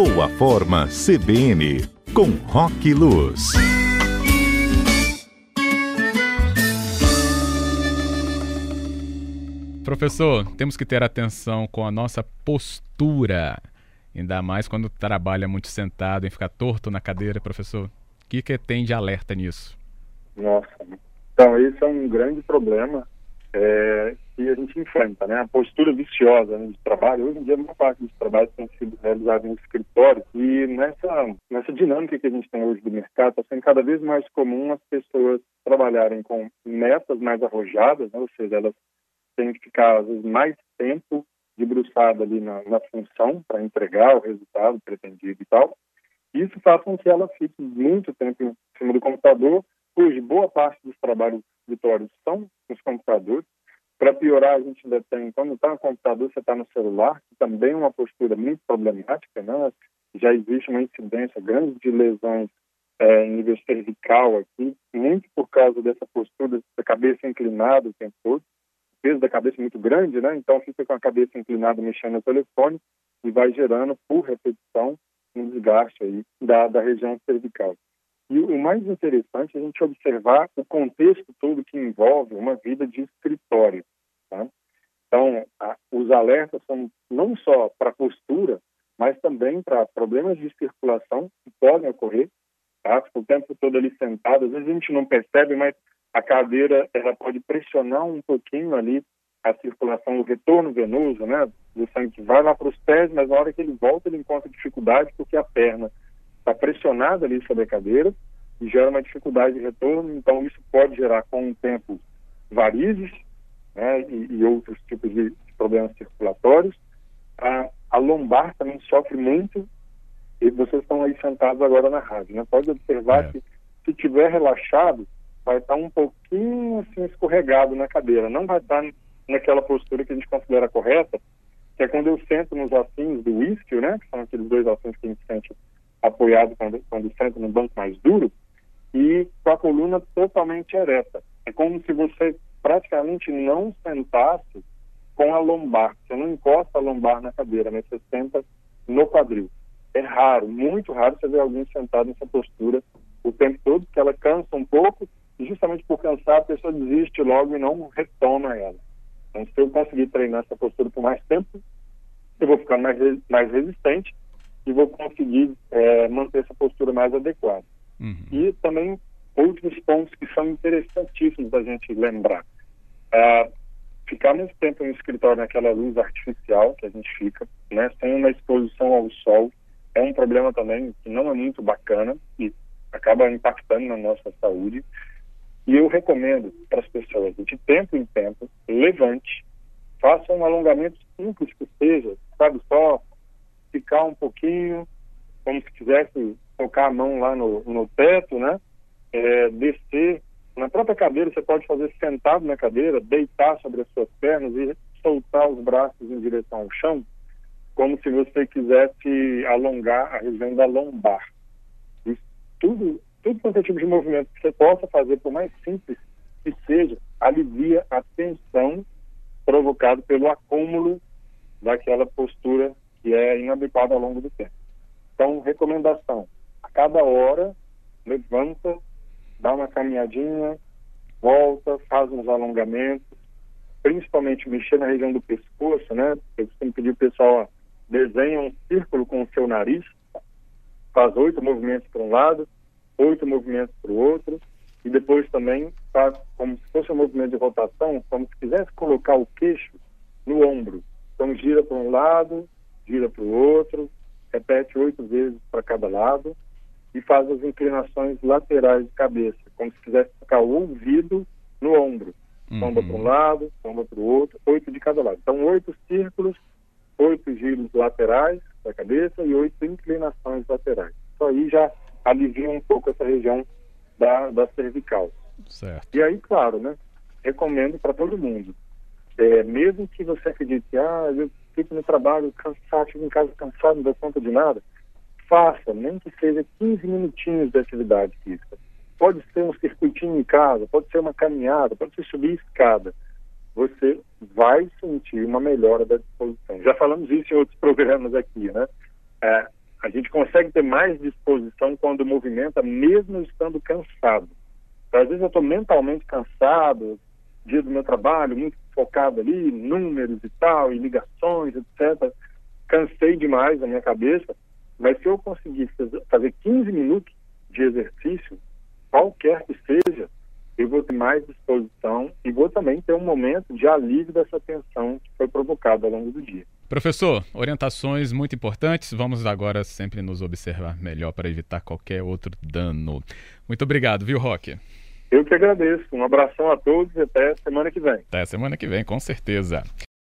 Boa Forma CBN, com Rock Luz. Professor, temos que ter atenção com a nossa postura, ainda mais quando trabalha muito sentado em ficar torto na cadeira, professor. O que, que tem de alerta nisso? Nossa, então esse é um grande problema é, que a gente enfrenta, né? A postura viciosa né, de trabalho. Hoje em dia, uma parte dos trabalhos tem sido realizados em escritório e nessa, nessa dinâmica que a gente tem hoje do mercado, está sendo cada vez mais comum as pessoas trabalharem com metas mais arrojadas, né? ou seja, elas têm que ficar, às vezes, mais tempo debruçada ali na, na função para entregar o resultado pretendido e tal. Isso faz com que ela fique muito tempo em cima do computador. Hoje, boa parte dos trabalhos vitórios são nos computadores. Para piorar, a gente ainda tem, quando está no computador, você está no celular, que também é uma postura muito problemática, né? Já existe uma incidência grande de lesões é, em nível cervical aqui, muito por causa dessa postura da cabeça inclinada o tempo todo. O peso da cabeça muito grande, né? Então fica com a cabeça inclinada mexendo no telefone e vai gerando, por repetição, um desgaste aí da, da região cervical. E o mais interessante é a gente observar o contexto todo que envolve uma vida de escritório. Tá? Então, a, os alertas são não só para postura, mas também para problemas de circulação que podem ocorrer. Tá? O tempo todo ali sentado, às vezes a gente não percebe, mas a cadeira ela pode pressionar um pouquinho ali a circulação, o retorno venoso, né? Do sangue que vai lá para os pés, mas na hora que ele volta ele encontra dificuldade porque a perna está pressionada ali sobre a cadeira e gera uma dificuldade de retorno. Então, isso pode gerar, com o tempo, varizes né, e, e outros tipos de, problemas circulatórios. A, a, lombar também sofre muito e vocês estão aí sentados agora na rádio. Né? Pode observar é. que, se tiver relaxado, vai estar um pouquinho assim escorregado na cadeira. Não vai estar naquela postura que a gente considera correta, que é quando eu sento nos ossinhos do whisky, né? Que são aqueles dois ossinhos que a gente sente apoiado quando, quando senta no banco mais duro, e com a coluna totalmente ereta. É como se você praticamente não sentasse com a lombar. Você não encosta a lombar na cadeira, mas você senta no quadril. É raro, muito raro você ver alguém sentado nessa postura o tempo todo, porque ela cansa um pouco, e justamente por cansar a pessoa desiste logo e não retoma ela. Então, se eu conseguir treinar essa postura por mais tempo, eu vou ficar mais, mais resistente e vou conseguir é, manter essa postura mais adequada. Uhum. E também outros pontos que são interessantíssimos da gente lembrar. Uh, ficar muito tempo no escritório naquela luz artificial que a gente fica, né, sem uma exposição ao sol, é um problema também que não é muito bacana e acaba impactando na nossa saúde. E eu recomendo para as pessoas, de tempo em tempo, levante, faça um alongamento simples que seja, sabe, só ficar um pouquinho, como se quisesse colocar a mão lá no, no teto, né? É, descer na própria cadeira, você pode fazer sentado na cadeira, deitar sobre as suas pernas e soltar os braços em direção ao chão, como se você quisesse alongar a região da lombar. Tudo, tudo quanto é tipo de movimento que você possa fazer, por mais simples que seja, alivia a tensão provocada pelo acúmulo daquela postura que é inadequada ao longo do tempo. Então, recomendação: a cada hora, levanta, dá uma caminhadinha, volta, faz uns alongamentos, principalmente mexer na região do pescoço, né? Eu costumo pedir o pessoal, desenha um círculo com o seu nariz, faz oito movimentos para um lado, oito movimentos para o outro, e depois também faz como se fosse um movimento de rotação, como se quisesse colocar o queixo no ombro. Então gira para um lado, gira para o outro, repete oito vezes para cada lado, e faz as inclinações laterais de cabeça, como se quisesse tocar o ouvido no ombro. Tomba uhum. para um lado, tomba para o outro, oito de cada lado. Então, oito círculos, oito giros laterais da cabeça e oito inclinações laterais. Isso aí já alivia um pouco essa região da, da cervical. Certo. E aí, claro, né? Recomendo para todo mundo. É, mesmo que você acredite, ah, eu fico no trabalho cansado, em casa cansado, não dou conta de nada faça, nem que seja 15 minutinhos de atividade física. Pode ser um circuitinho em casa, pode ser uma caminhada, pode ser subir escada. Você vai sentir uma melhora da disposição. Já falamos isso em outros programas aqui, né? É, a gente consegue ter mais disposição quando movimenta, mesmo estando cansado. Às vezes eu estou mentalmente cansado, dia do meu trabalho, muito focado ali, números e tal, e ligações, etc. Cansei demais a minha cabeça, mas se eu conseguir fazer 15 minutos de exercício, qualquer que seja, eu vou ter mais disposição e vou também ter um momento de alívio dessa tensão que foi provocada ao longo do dia. Professor, orientações muito importantes. Vamos agora sempre nos observar melhor para evitar qualquer outro dano. Muito obrigado, viu, Roque? Eu que agradeço. Um abração a todos e até semana que vem. Até semana que vem, com certeza.